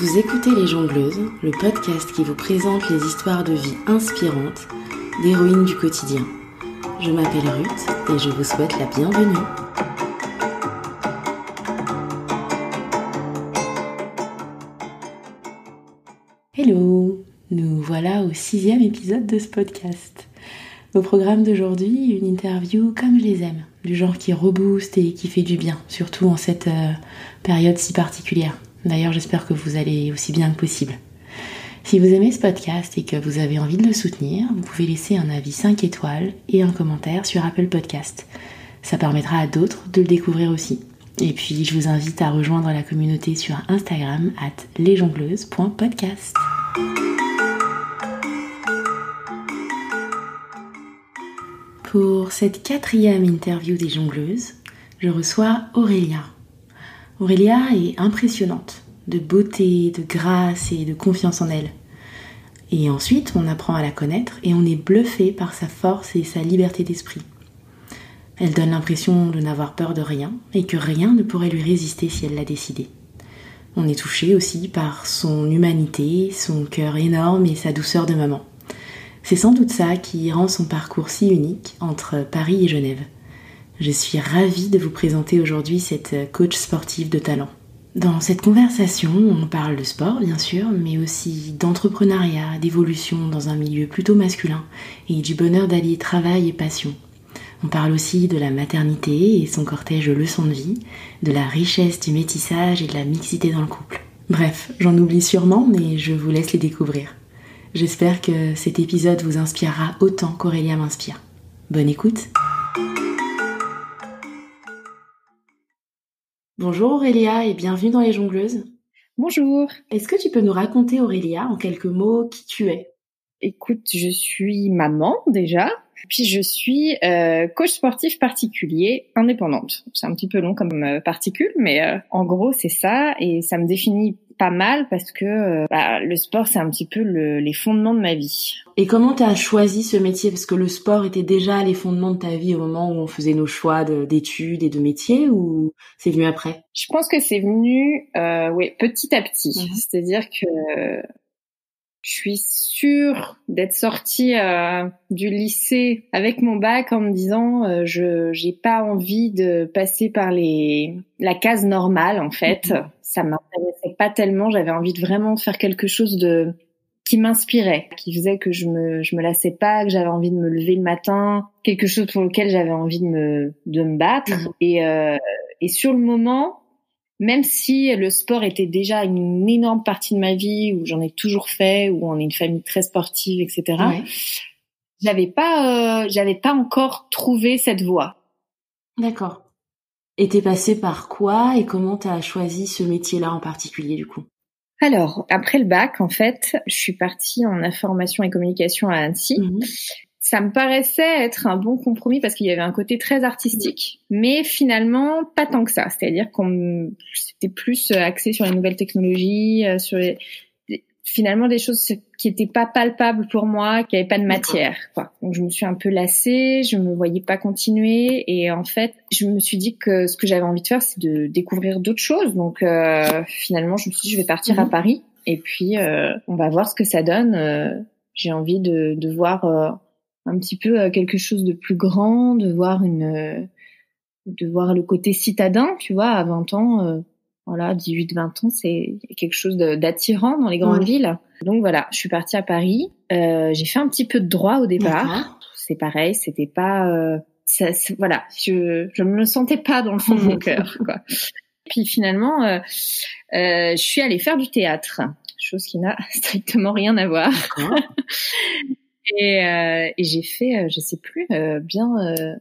Vous écoutez Les Jongleuses, le podcast qui vous présente les histoires de vie inspirantes d'héroïnes du quotidien. Je m'appelle Ruth et je vous souhaite la bienvenue. Hello Nous voilà au sixième épisode de ce podcast. Au programme d'aujourd'hui, une interview comme je les aime, du genre qui rebooste et qui fait du bien, surtout en cette euh, période si particulière. D'ailleurs, j'espère que vous allez aussi bien que possible. Si vous aimez ce podcast et que vous avez envie de le soutenir, vous pouvez laisser un avis 5 étoiles et un commentaire sur Apple Podcast. Ça permettra à d'autres de le découvrir aussi. Et puis, je vous invite à rejoindre la communauté sur Instagram at lesjongleuses.podcast. Pour cette quatrième interview des jongleuses, je reçois Aurélia. Aurélia est impressionnante, de beauté, de grâce et de confiance en elle. Et ensuite, on apprend à la connaître et on est bluffé par sa force et sa liberté d'esprit. Elle donne l'impression de n'avoir peur de rien et que rien ne pourrait lui résister si elle l'a décidé. On est touché aussi par son humanité, son cœur énorme et sa douceur de maman. C'est sans doute ça qui rend son parcours si unique entre Paris et Genève. Je suis ravie de vous présenter aujourd'hui cette coach sportive de talent. Dans cette conversation, on parle de sport bien sûr, mais aussi d'entrepreneuriat, d'évolution dans un milieu plutôt masculin et du bonheur d'allier travail et passion. On parle aussi de la maternité et son cortège de leçons de vie, de la richesse du métissage et de la mixité dans le couple. Bref, j'en oublie sûrement, mais je vous laisse les découvrir. J'espère que cet épisode vous inspirera autant qu'Aurélia m'inspire. Bonne écoute Bonjour Aurélia et bienvenue dans les jongleuses. Bonjour. Est-ce que tu peux nous raconter Aurélia en quelques mots qui tu es? Écoute, je suis maman déjà, puis je suis euh, coach sportif particulier indépendante. C'est un petit peu long comme euh, particule, mais euh, en gros c'est ça et ça me définit pas mal parce que euh, bah, le sport c'est un petit peu le, les fondements de ma vie. Et comment tu as choisi ce métier? Parce que le sport était déjà les fondements de ta vie au moment où on faisait nos choix d'études et de métiers ou c'est venu après? Je pense que c'est venu euh, oui, petit à petit. Mhm. C'est-à-dire que je suis sûre d'être sortie euh, du lycée avec mon bac en me disant euh, je j'ai pas envie de passer par les la case normale en fait. Mhm. Ça m'intéressait pas tellement. J'avais envie de vraiment faire quelque chose de qui m'inspirait, qui faisait que je me je me lassais pas, que j'avais envie de me lever le matin, quelque chose pour lequel j'avais envie de me de me battre. Mhm. Et euh, et sur le moment, même si le sport était déjà une énorme partie de ma vie, où j'en ai toujours fait, où on est une famille très sportive, etc. J'avais pas, euh, j'avais pas encore trouvé cette voie. D'accord. Et t'es passé par quoi et comment t'as choisi ce métier-là en particulier du coup? Alors, après le bac, en fait, je suis partie en information et communication à Annecy. Mhm ça me paraissait être un bon compromis parce qu'il y avait un côté très artistique, mais finalement pas tant que ça. C'est-à-dire qu'on c'était plus axé sur les nouvelles technologies, euh, sur les, finalement des choses qui étaient pas palpables pour moi, qui avaient pas de matière. Quoi. Donc je me suis un peu lassée, je me voyais pas continuer, et en fait je me suis dit que ce que j'avais envie de faire, c'est de découvrir d'autres choses. Donc euh, finalement je me suis dit je vais partir à mhm. Paris, et puis euh, on va voir ce que ça donne. Euh, j'ai envie de, de voir un petit peu euh, quelque chose de plus grand, de voir une, euh, de voir le côté citadin, tu vois, à 20 ans, euh, voilà, 18, 20 ans, c'est quelque chose d'attirant dans les grandes villes. Donc voilà, je suis partie à Paris. Euh, j'ai fait un petit peu de droit au départ. C'est pareil, c'était pas, euh, ça, voilà, je je me sentais pas dans le fond de mon cœur, quoi. Puis finalement, euh, je suis allée faire du théâtre, chose qui n'a strictement rien à voir. Et, euh, et j'ai fait, euh, je sais plus, euh, bien euh,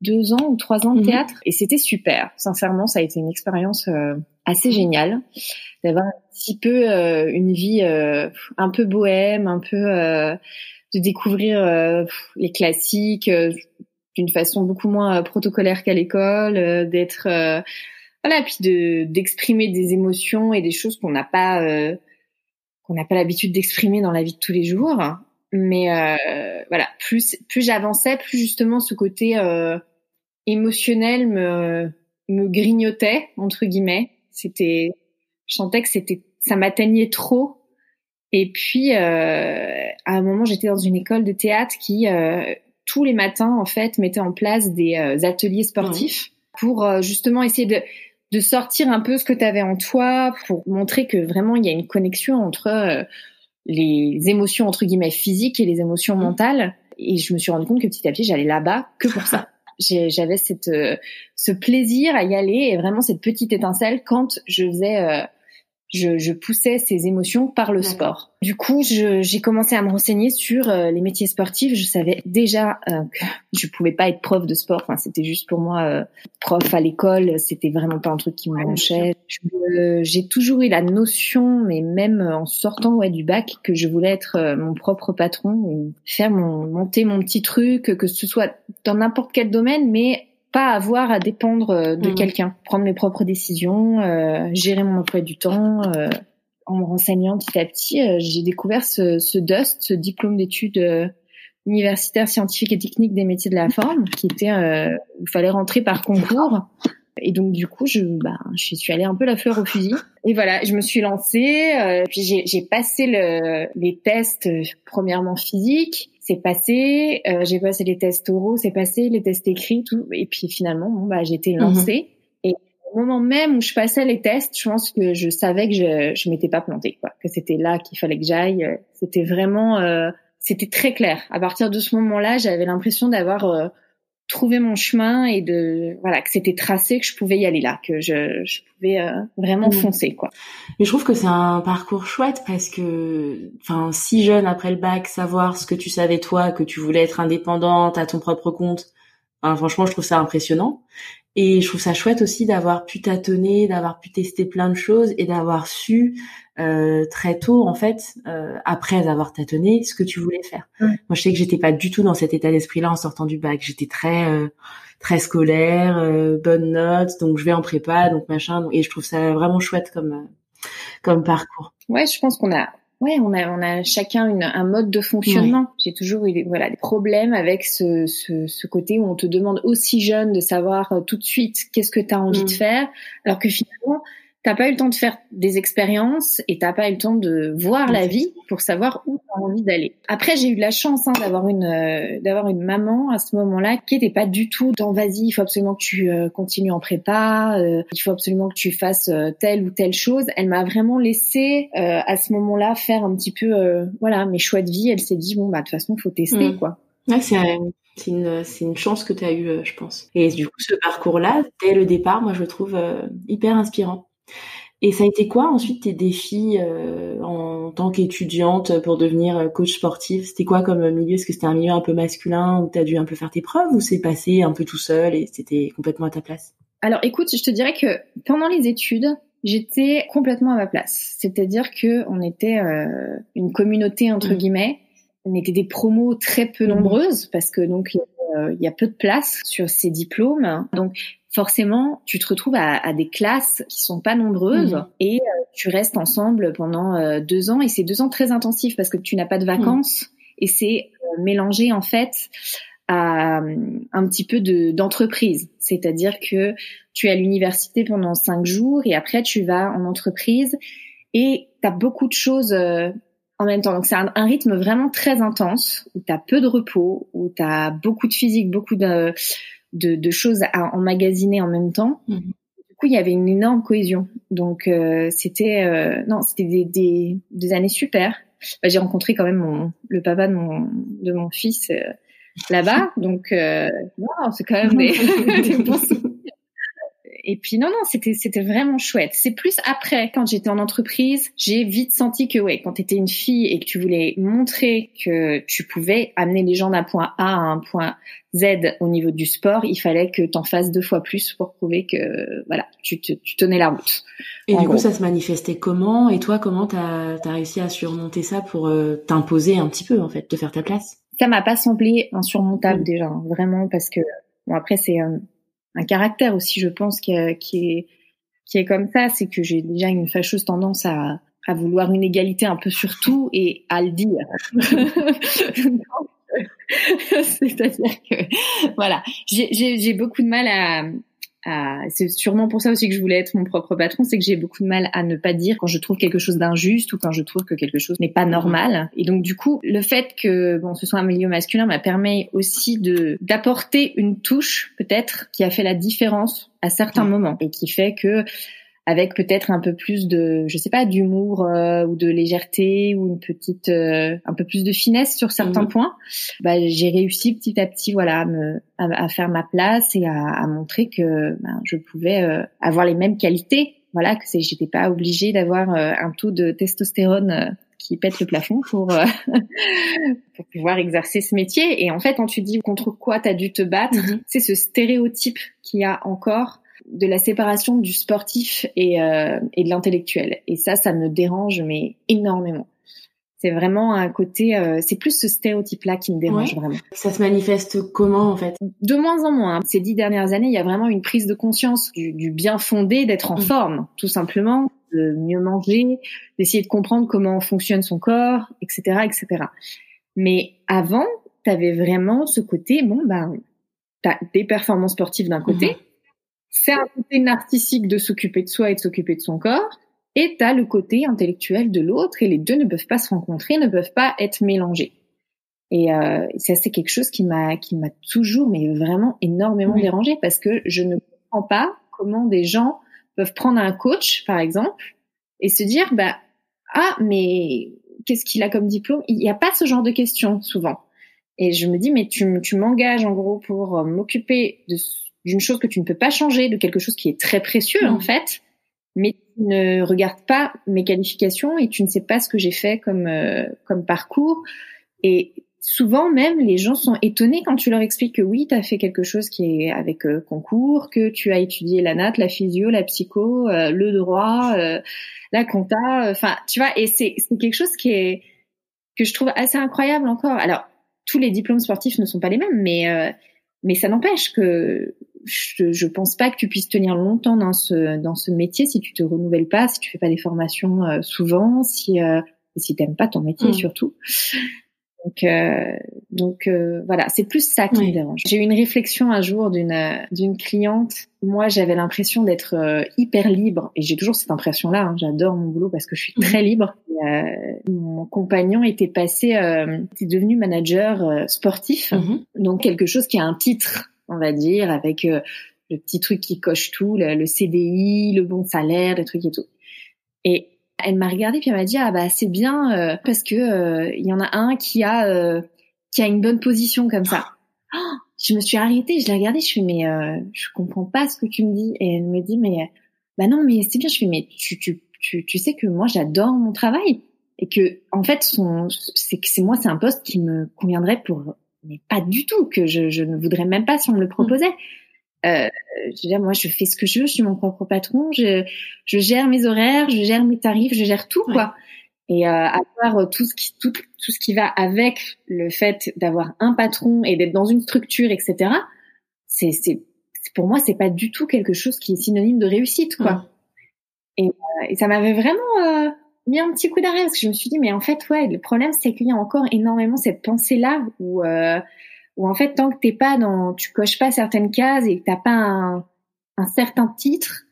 deux ans ou trois ans de mhm. théâtre. Et c'était super. Sincèrement, ça a été une expérience assez géniale d'avoir un petit peu une vie un peu bohème, un peu de découvrir les classiques d'une façon beaucoup moins protocolaire qu'à l'école, d'être voilà, puis de d'exprimer des émotions et des choses qu'on n'a pas qu'on n'a pas l'habitude d'exprimer dans la vie de tous les jours mais euh, voilà, plus plus j'avançais, plus justement ce côté euh, émotionnel me me grignotait entre guillemets. C'était, je sentais que c'était ça m'atteignait trop. Et puis, euh, à un moment, j'étais dans une école de théâtre qui, euh, tous les matins, en fait, mettait en place des euh, ateliers sportifs pour euh, justement essayer de, de sortir un peu ce que tu avais en toi, pour montrer que vraiment, il y a une connexion entre les émotions, entre guillemets, physiques et les émotions mmh. mentales. Et je me suis rendu compte que petit à petit, j'allais là-bas que pour ça. J'avais cette ce plaisir à y aller et vraiment cette petite étincelle quand je faisais je, je, poussais ces émotions par le sport. Du coup, j'ai commencé à me renseigner sur euh, les métiers sportifs. Je savais déjà euh, que je pouvais pas être prof de sport. Enfin, c'était juste pour moi euh, prof à l'école. C'était vraiment pas un truc qui me branchait. J'ai toujours eu la notion, mais même en sortant ouais, du bac, que je voulais être mon propre patron, faire mon monter mon petit truc, que ce soit dans n'importe quel domaine, mais pas avoir à dépendre euh, de mmh. quelqu'un, prendre mes propres décisions, euh, gérer mon emploi du temps. Euh, en me renseignant petit à petit, j'ai découvert ce, ce, DUST, ce diplôme d'études universitaires scientifiques et techniques des métiers de la forme, qui était, il fallait rentrer par concours. Et donc du coup, je, bah, je suis allée un peu la fleur au fusil. Et voilà, je me suis lancée. puis j'ai passé le, les tests, premièrement physiques, c'est passé, euh, j'ai passé les tests oraux, c'est passé, les tests écrits, tout, et puis finalement, bon, bah, été mhm. lancée. Et au moment même où je passais les tests, je pense que je savais que je, je m'étais pas plantée, quoi, que c'était là qu'il fallait que j'aille. C'était vraiment, euh, c'était très clair. À partir de ce moment-là, j'avais l'impression d'avoir trouver mon chemin et de voilà que c'était tracé que je pouvais y aller là que je, je pouvais euh, vraiment mmh. foncer quoi mais je trouve que c'est un parcours chouette parce que enfin si jeune après le bac savoir ce que tu savais toi que tu voulais être indépendante à ton propre compte enfin, franchement je trouve ça impressionnant et je trouve ça chouette aussi d'avoir pu tâtonner d'avoir pu tester plein de choses et d'avoir su euh, très tôt en fait euh, après avoir tâtonné ce que tu voulais faire. Moi je sais que j'étais pas du tout dans cet état d'esprit là en sortant du bac, j'étais très euh, très scolaire, bonne note, donc je vais en prépa, donc machin et je trouve ça vraiment chouette comme comme parcours. Ouais, je pense qu'on a Ouais, on a, on a chacun une, un mode de fonctionnement. J'ai toujours eu voilà, des problèmes avec ce, ce, ce, côté où on te demande aussi jeune de savoir tout de suite qu'est-ce que tu as envie de mm. faire, alors que finalement, t'as pas eu le temps de faire des expériences et t'as pas eu le temps de voir la vie pour savoir où t'as envie d'aller. Après, j'ai eu de la chance hein, d'avoir une euh, d'avoir une maman à ce moment-là qui était pas du tout dans vas-y, il faut absolument que tu euh, continues en prépa, euh, il faut absolument que tu fasses telle ou telle chose. Elle m'a vraiment laissé à ce moment-là faire un petit peu voilà mes choix de vie. Elle s'est dit bon bah de toute façon faut tester mm. quoi. Ouais, c'est c'est une, c'est une chance que tu as eue, je pense. Et du coup, ce parcours-là, dès le départ, moi, je le trouve hyper inspirant. Et ça a été quoi ensuite tes défis euh, en tant qu'étudiante pour devenir euh, coach sportif C'était quoi comme milieu? Est-ce que c'était un milieu un peu masculin où tu as dû un peu faire tes preuves ou c'est passé un peu tout seul et c'était complètement à ta place? Alors écoute, je te dirais que pendant les études, j'étais complètement à ma place. C'est-à-dire que on était euh, une communauté entre mmh. guillemets, on était des promos très peu mmh. nombreuses parce que donc il y a peu de place sur ces diplômes. Donc forcément, tu te retrouves à, des classes qui sont pas nombreuses mmh. et euh, tu restes ensemble pendant euh, deux ans et c'est deux ans très intensifs parce que tu n'as pas de vacances mmh. et c'est euh, mélangé en fait à un petit peu de d'entreprise, c'est-à-dire que tu es à l'université pendant cinq jours et après tu vas en entreprise et tu as beaucoup de choses en même temps. Donc c'est un, rythme vraiment très intense où tu as peu de repos, où tu as beaucoup de physique, beaucoup de de, de, choses à emmagasiner en même temps. Mhm. Du coup, il y avait une énorme cohésion. Donc, euh, c'était euh, non, c'était des, des, des, années super. Bah, j'ai rencontré quand même mon, le papa de mon, de mon fils euh, là-bas. Donc, euh, c'est quand même des, des bons et puis non, non, c'était c'était vraiment chouette. C'est plus après, quand j'étais en entreprise, j'ai vite senti que ouais, quand tu étais une fille et que tu voulais montrer que tu pouvais amener les gens d'un point A à un point Z au niveau du sport, il fallait que tu en fasses deux fois plus pour prouver que voilà, tu, tu, tenais la route. Et du coup, ça se manifestait comment? Et toi, comment t'as as réussi à surmonter ça pour euh, t'imposer un petit peu en fait, te faire ta place? Ça m'a pas semblé insurmontable déjà, hein, vraiment, parce que bon après c'est euh, un caractère aussi, je pense, qui, qui est qui est comme ça, c'est que j'ai déjà une fâcheuse tendance à, à vouloir une égalité un peu sur tout et à le dire. C'est-à-dire que voilà, j'ai beaucoup de mal à, c'est sûrement pour ça aussi que je voulais être mon propre patron, c'est que j'ai beaucoup de mal à ne pas dire quand je trouve quelque chose d'injuste ou quand je trouve que quelque chose n'est pas normal. Et donc du coup, le fait que bon, ce soit un milieu masculin m'a permis aussi de d'apporter une touche peut-être qui a fait la différence à certains moments et qui fait que avec peut-être un peu plus de, je sais pas, d'humour euh, ou de légèreté ou une petite, euh, un peu plus de finesse sur certains mhm. points, bah, j'ai réussi petit à petit, voilà, à, me, à, faire ma place et à, à montrer que ben, je pouvais euh, avoir les mêmes qualités, voilà, que c'est, j'étais pas obligée d'avoir un taux de testostérone qui pète le plafond pour pour pouvoir exercer ce métier. Et en fait, quand tu dis contre quoi tu as dû te battre, mhm. c'est ce stéréotype qu'il y a encore de la séparation du sportif et, euh, et de l'intellectuel. Et ça, ça me dérange mais énormément. C'est vraiment un côté, euh, c'est plus ce stéréotype-là qui me dérange vraiment. Ça se manifeste comment en fait? De moins en moins. Hein. Ces dix dernières années, il y a vraiment une prise de conscience du, du bien fondé d'être en mm. forme, tout simplement, de mieux manger, d'essayer de comprendre comment fonctionne son corps, etc., etc. Mais avant, tu avais vraiment ce côté, bon ben, t'as des performances sportives d'un côté, mm-hmm. C'est un côté narcissique de s'occuper de soi et de s'occuper de son corps, et t'as le côté intellectuel de l'autre, et les deux ne peuvent pas se rencontrer, ne peuvent pas être mélangés. Et euh, ça, c'est quelque chose qui m'a qui m'a toujours, mais vraiment énormément dérangé parce que je ne comprends pas comment des gens peuvent prendre un coach, par exemple, et se dire, bah ah, mais qu'est-ce qu'il a comme diplôme? Il n'y a pas ce genre de questions souvent. Et je me dis, mais tu, tu m'engages en gros pour euh, m'occuper de d'une chose que tu ne peux pas changer, de quelque chose qui est très précieux en mm. fait, mais tu ne regardes pas mes qualifications et tu ne sais pas ce que j'ai fait comme euh, comme parcours. Et souvent même, les gens sont étonnés quand tu leur expliques que oui, tu as fait quelque chose qui est avec euh, concours, que tu as étudié la natte, la physio, la psycho, euh, le droit, la compta, enfin, tu vois, et c'est quelque chose qui est que je trouve assez incroyable encore. Alors, tous les diplômes sportifs ne sont pas les mêmes, mais mais ça n'empêche que je, je pense pas que tu puisses tenir longtemps dans ce dans ce métier si tu te renouvelles pas, si tu fais pas des formations euh, souvent, si euh, si t'aimes pas ton métier mm. surtout. Donc, euh, donc euh, voilà, c'est plus ça qui me dérange. J'ai eu une réflexion un jour d'une d'une cliente. Moi, j'avais l'impression d'être euh, hyper libre, et j'ai toujours cette impression-là. Hein. J'adore mon boulot parce que je suis mm. très libre. mon compagnon était passé, était devenu manager sportif, mm-hmm. donc quelque chose qui a un titre on va dire, avec euh, le petit truc qui coche tout, le, CDI, le bon salaire, le truc et tout. Et elle m'a regardé puis elle m'a dit ah bah c'est bien euh, parce que euh, il y en a un qui a qui a une bonne position comme ça. Oh, je me suis arrêtée, je l'ai regardée, je fais mais je comprends pas ce que tu me dis et elle me dit mais bah non mais c'est bien, je fais mais tu tu tu, tu sais que moi j'adore mon travail et que en fait son c'est que c'est moi c'est un poste qui me conviendrait pour mais pas du tout, que je, je, ne voudrais même pas si on me le proposait. Euh, je veux dire, moi, je fais ce que je veux, je suis mon propre patron, je, je gère mes horaires, je gère mes tarifs, je gère tout, quoi. Et euh, part euh, tout ce qui tout, tout ce qui va avec le fait d'avoir un patron et d'être dans une structure, etc. C'est c'est pour moi c'est pas du tout quelque chose qui est synonyme de réussite, quoi. Et, euh, et, ça m'avait vraiment mis un petit coup d'arrêt parce que je me suis dit mais en fait ouais le problème c'est qu'il y a encore énormément cette pensée là où euh, où en fait tant que t'es pas dans tu coches pas certaines cases et que t'as pas un, un certain titre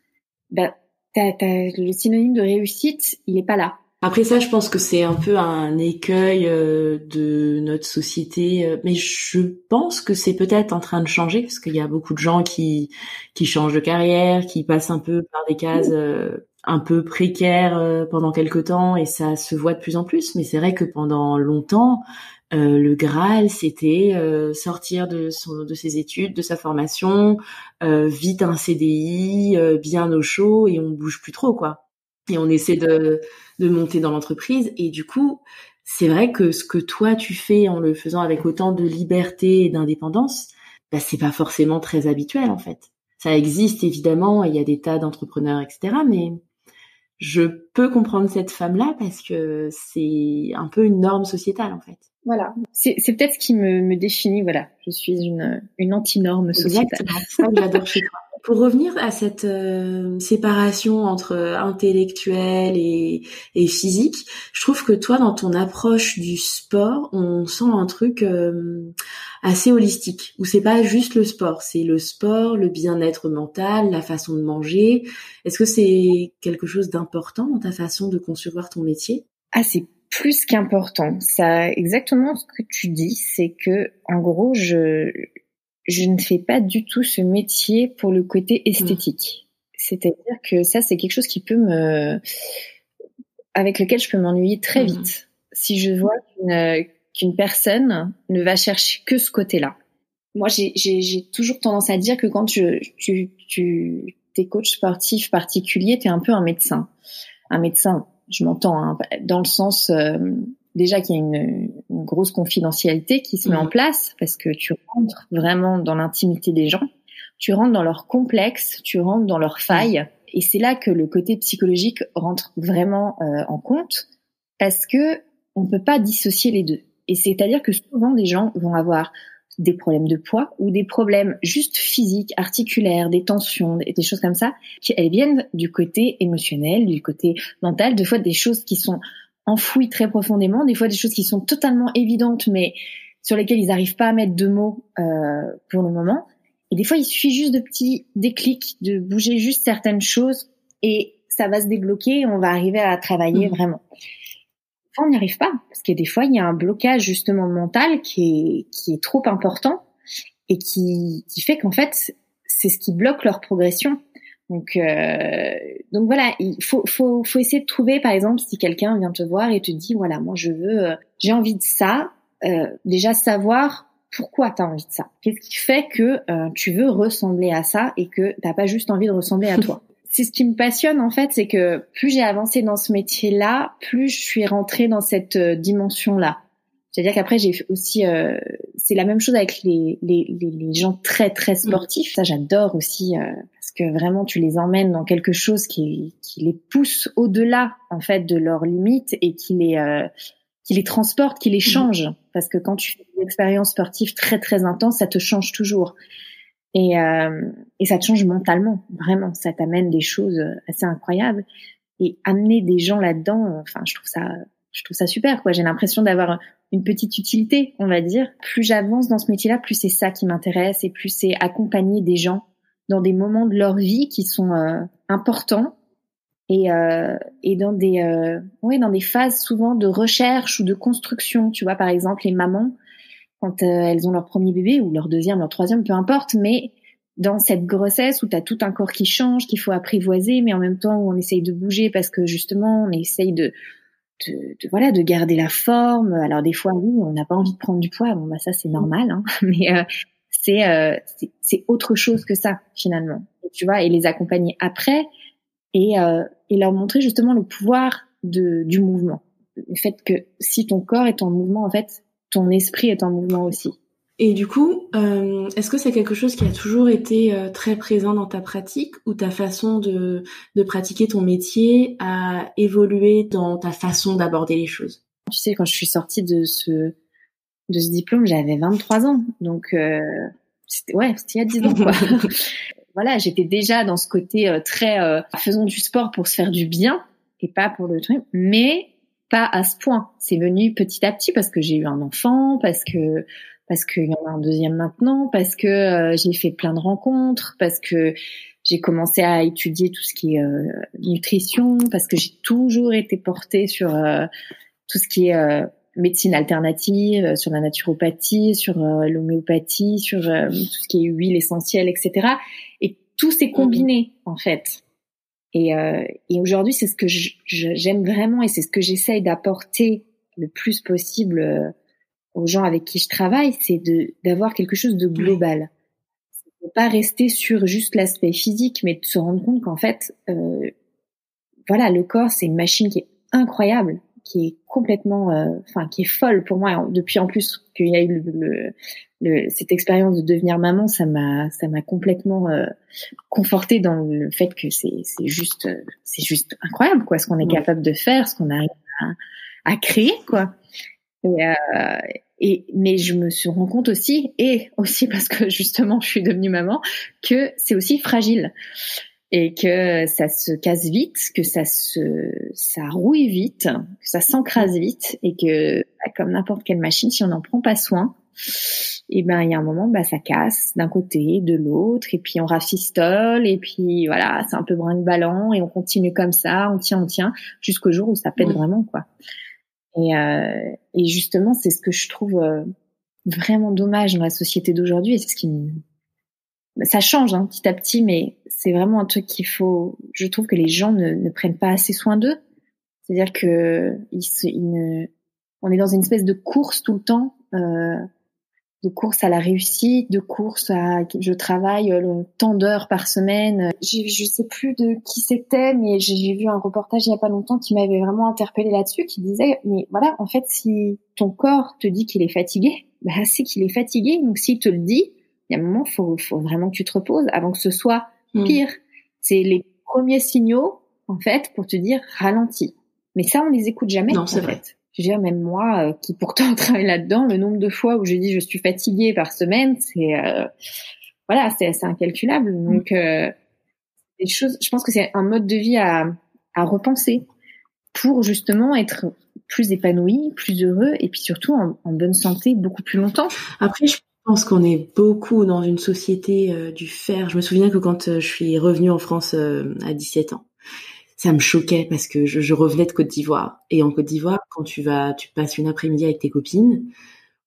bah t'as, t'as, le synonyme de réussite il est pas là. Après ça, je pense que c'est un peu un écueil euh, de notre société, euh, mais je pense que c'est peut-être en train de changer parce qu'il y a beaucoup de gens qui qui changent de carrière, qui passent un peu par des cases euh, un peu précaire euh, pendant quelque temps et ça se voit de plus en plus. Mais c'est vrai que pendant longtemps, euh, le Graal, c'était euh, sortir de, son, de ses études, de sa formation, vite un CDI, bien au chaud et on bouge plus trop quoi. Et on essaie de, de monter dans l'entreprise et du coup, c'est vrai que ce que toi tu fais en le faisant avec autant de liberté et d'indépendance, bah, c'est pas forcément très habituel en fait. Ça existe évidemment, il y a des tas d'entrepreneurs, etc. Mais je peux comprendre cette femme-là parce que c'est un peu une norme sociétale en fait. Voilà, c'est, c'est peut-être ce qui me, me définit. Voilà, je suis une, une anti-norme sociétale. Exactement, ça j'adore chez toi. Pour revenir à cette euh, séparation entre intellectuel et, et, physique, je trouve que toi, dans ton approche du sport, on sent un truc euh, assez holistique, où c'est pas juste le sport, c'est le sport, le bien-être mental, la façon de manger. Est-ce que c'est quelque chose d'important dans ta façon de concevoir ton métier? Ah, c'est plus qu'important. Ça, exactement ce que tu dis, c'est que, en gros, je je ne fais pas du tout ce métier pour le côté mmh. esthétique. C'est-à-dire que ça, c'est quelque chose qui peut me, avec lequel je peux m'ennuyer très mmh. vite. Si je vois qu'une personne ne va chercher que ce côté-là. Moi, j'ai toujours tendance à dire que quand tu, tu, tu es coach sportif particulier, tu es un peu un médecin. Un médecin, je m'entends, hein, dans le sens, euh, déjà qu'il y a une, une, grosse confidentialité qui se met en mhm. place parce que tu rentres vraiment dans l'intimité des gens, tu rentres dans leurs complexes, tu rentres dans leurs failles, et c'est là que le côté psychologique rentre vraiment euh, en compte parce que on peut pas dissocier les deux. Et c'est-à-dire que souvent des gens vont avoir des problèmes de poids ou des problèmes juste physiques, articulaires, des tensions, des, des choses comme ça, qui elles viennent du côté émotionnel, du côté mental, des fois des choses qui sont enfouis très profondément, des fois des choses qui sont totalement évidentes, mais sur lesquelles ils n'arrivent pas à mettre de mots euh, pour le moment. Et des fois, il suffit juste de petits déclics, de bouger juste certaines choses, et ça va se débloquer, et on va arriver à travailler mmh. vraiment. Enfin, on n'y arrive pas, parce que des fois, il y a un blocage justement mental qui est, qui est trop important, et qui, qui fait qu'en fait, c'est ce qui bloque leur progression. Donc, euh, donc voilà, il faut, faut, faut essayer de trouver, par exemple, si quelqu'un vient te voir et te dit, voilà, moi je veux, euh, j'ai envie de ça, euh, déjà savoir pourquoi tu as envie de ça. Qu'est-ce qui fait que euh, tu veux ressembler à ça et que t'as pas juste envie de ressembler à toi? c'est ce qui me passionne en fait, c'est que plus j'ai avancé dans ce métier-là, plus je suis rentrée dans cette euh, dimension-là. C'est-à-dire qu'après j'ai aussi, euh, c'est la même chose avec les, les, les, gens très très sportifs. Ça j'adore aussi euh, que vraiment tu les emmènes dans quelque chose qui, qui les pousse au-delà en fait de leurs limites et qui les euh, qui les transporte, qui les mm-hmm. change. Parce que quand tu fais une expérience sportive très très intense, ça te change toujours. Et, euh, et ça te change mentalement, vraiment. Ça t'amène des choses assez incroyables. Et amener des gens là-dedans, enfin, je trouve ça, je trouve ça super. Quoi, j'ai l'impression d'avoir une petite utilité, on va dire. Plus j'avance dans ce métier-là, plus c'est ça qui m'intéresse et plus c'est accompagner des gens dans des moments de leur vie qui sont euh, importants et, euh, et dans des euh, ouais dans des phases souvent de recherche ou de construction. Tu vois, par exemple, les mamans quand euh, elles ont leur premier bébé ou leur deuxième, leur troisième, peu importe, mais dans cette grossesse où tu as tout un corps qui change, qu'il faut apprivoiser, mais en même temps où on essaye de bouger parce que justement on essaye de de, voilà de garder la forme. Alors des fois oui, on n'a pas envie de prendre du poids. Bon bah ça c'est normal, hein. mais euh, euh, c'est c'est autre chose que ça finalement. tu vois et les accompagner après et euh, et leur montrer justement le pouvoir de du mouvement. Le fait que si ton corps est en mouvement en fait, ton esprit est en mouvement aussi. Et du coup, euh, est-ce que c'est quelque chose qui a toujours été euh, très présent dans ta pratique ou ta façon de, de pratiquer ton métier a évolué dans ta façon d'aborder les choses? Tu sais, quand je suis sortie de ce de ce diplôme, j'avais 23 ans, donc euh, c'était ouais, c'était il y a 10 ans quoi. voilà, j'étais déjà dans ce côté euh, très euh, faisons du sport pour se faire du bien et pas pour le truc, mais pas à ce point. C'est venu petit à petit parce que j'ai eu un enfant, parce que parce qu'il y en a un deuxième maintenant, parce que euh, j'ai fait plein de rencontres, parce que j'ai commencé à étudier tout ce qui est euh, nutrition, parce que j'ai toujours été portée sur euh, tout ce qui est médecine alternative, sur la naturopathie, sur l'homéopathie, sur tout ce qui est huile essentielle, etc. Et tout s'est combiné mmh. en fait. Et, et aujourd'hui, c'est ce que j'aime vraiment et c'est ce que j'essaye d'apporter le plus possible aux gens avec qui je travaille, c'est de d'avoir quelque chose de global. De pas rester sur juste l'aspect physique, mais de se rendre compte qu'en fait, euh, voilà, le corps, c'est une machine qui est incroyable, qui est complètement, euh, enfin, qui est folle pour moi. Depuis en plus qu'il y a eu le, le, cette expérience de devenir maman, ça m'a, ça m'a complètement euh, conforté dans le fait que c'est, c'est juste, c'est juste incroyable, quoi, ce qu'on est capable de faire, ce qu'on arrive à, à créer, quoi. Et, euh, et mais je me suis rendu compte aussi, et aussi parce que justement je suis devenue maman, que c'est aussi fragile et que ça se casse vite, que ça se ça rouille vite, que ça s'encrase vite et que bah, comme n'importe quelle machine, si on n'en prend pas soin, et ben il y a un moment bah ça casse d'un côté, de l'autre et puis on rafistole et puis voilà, c'est un peu brinque-ballant et on continue comme ça, on tient, on tient jusqu'au jour où ça pète vraiment quoi. Et, euh, et justement, c'est ce que je trouve euh, vraiment dommage dans la société d'aujourd'hui et c'est ce qui ça change hein, petit à petit, mais c'est vraiment un truc qu'il faut. Je trouve que les gens ne, ne prennent pas assez soin d'eux. C'est-à-dire que ils, ils ne... on est dans une espèce de course tout le temps. Euh, de course à la réussite, de course à je travaille euh, le tant d'heures par semaine. Je sais plus de qui c'était, mais j'ai vu un reportage il y a pas longtemps qui m'avait vraiment interpellé là-dessus, qui disait mais voilà en fait si ton corps te dit qu'il est fatigué, bah c'est qu'il est fatigué. Donc s'il te le dit, il y a un moment faut faut vraiment que tu te reposes avant que ce soit mm. pire. C'est les premiers signaux en fait pour te dire ralentis. Mais ça on les écoute jamais. Non c'est vrai. Je veux dire, même moi, euh, qui pourtant travaille là-dedans, le nombre de fois où j'ai dit je suis fatiguée par semaine, c'est euh, voilà, c'est assez incalculable. Mm. Donc, euh, des choses. Je pense que c'est un mode de vie à, à repenser pour justement être plus épanoui, plus heureux, et puis surtout en, en bonne santé beaucoup plus longtemps. Après, je pense qu'on est beaucoup dans une société euh, du faire. Je me souviens que quand je suis revenue en France à 17 ans, ça me choquait parce que je, revenais de Côte d'Ivoire. Et en Côte d'Ivoire, quand tu vas, tu passes une après-midi avec tes copines,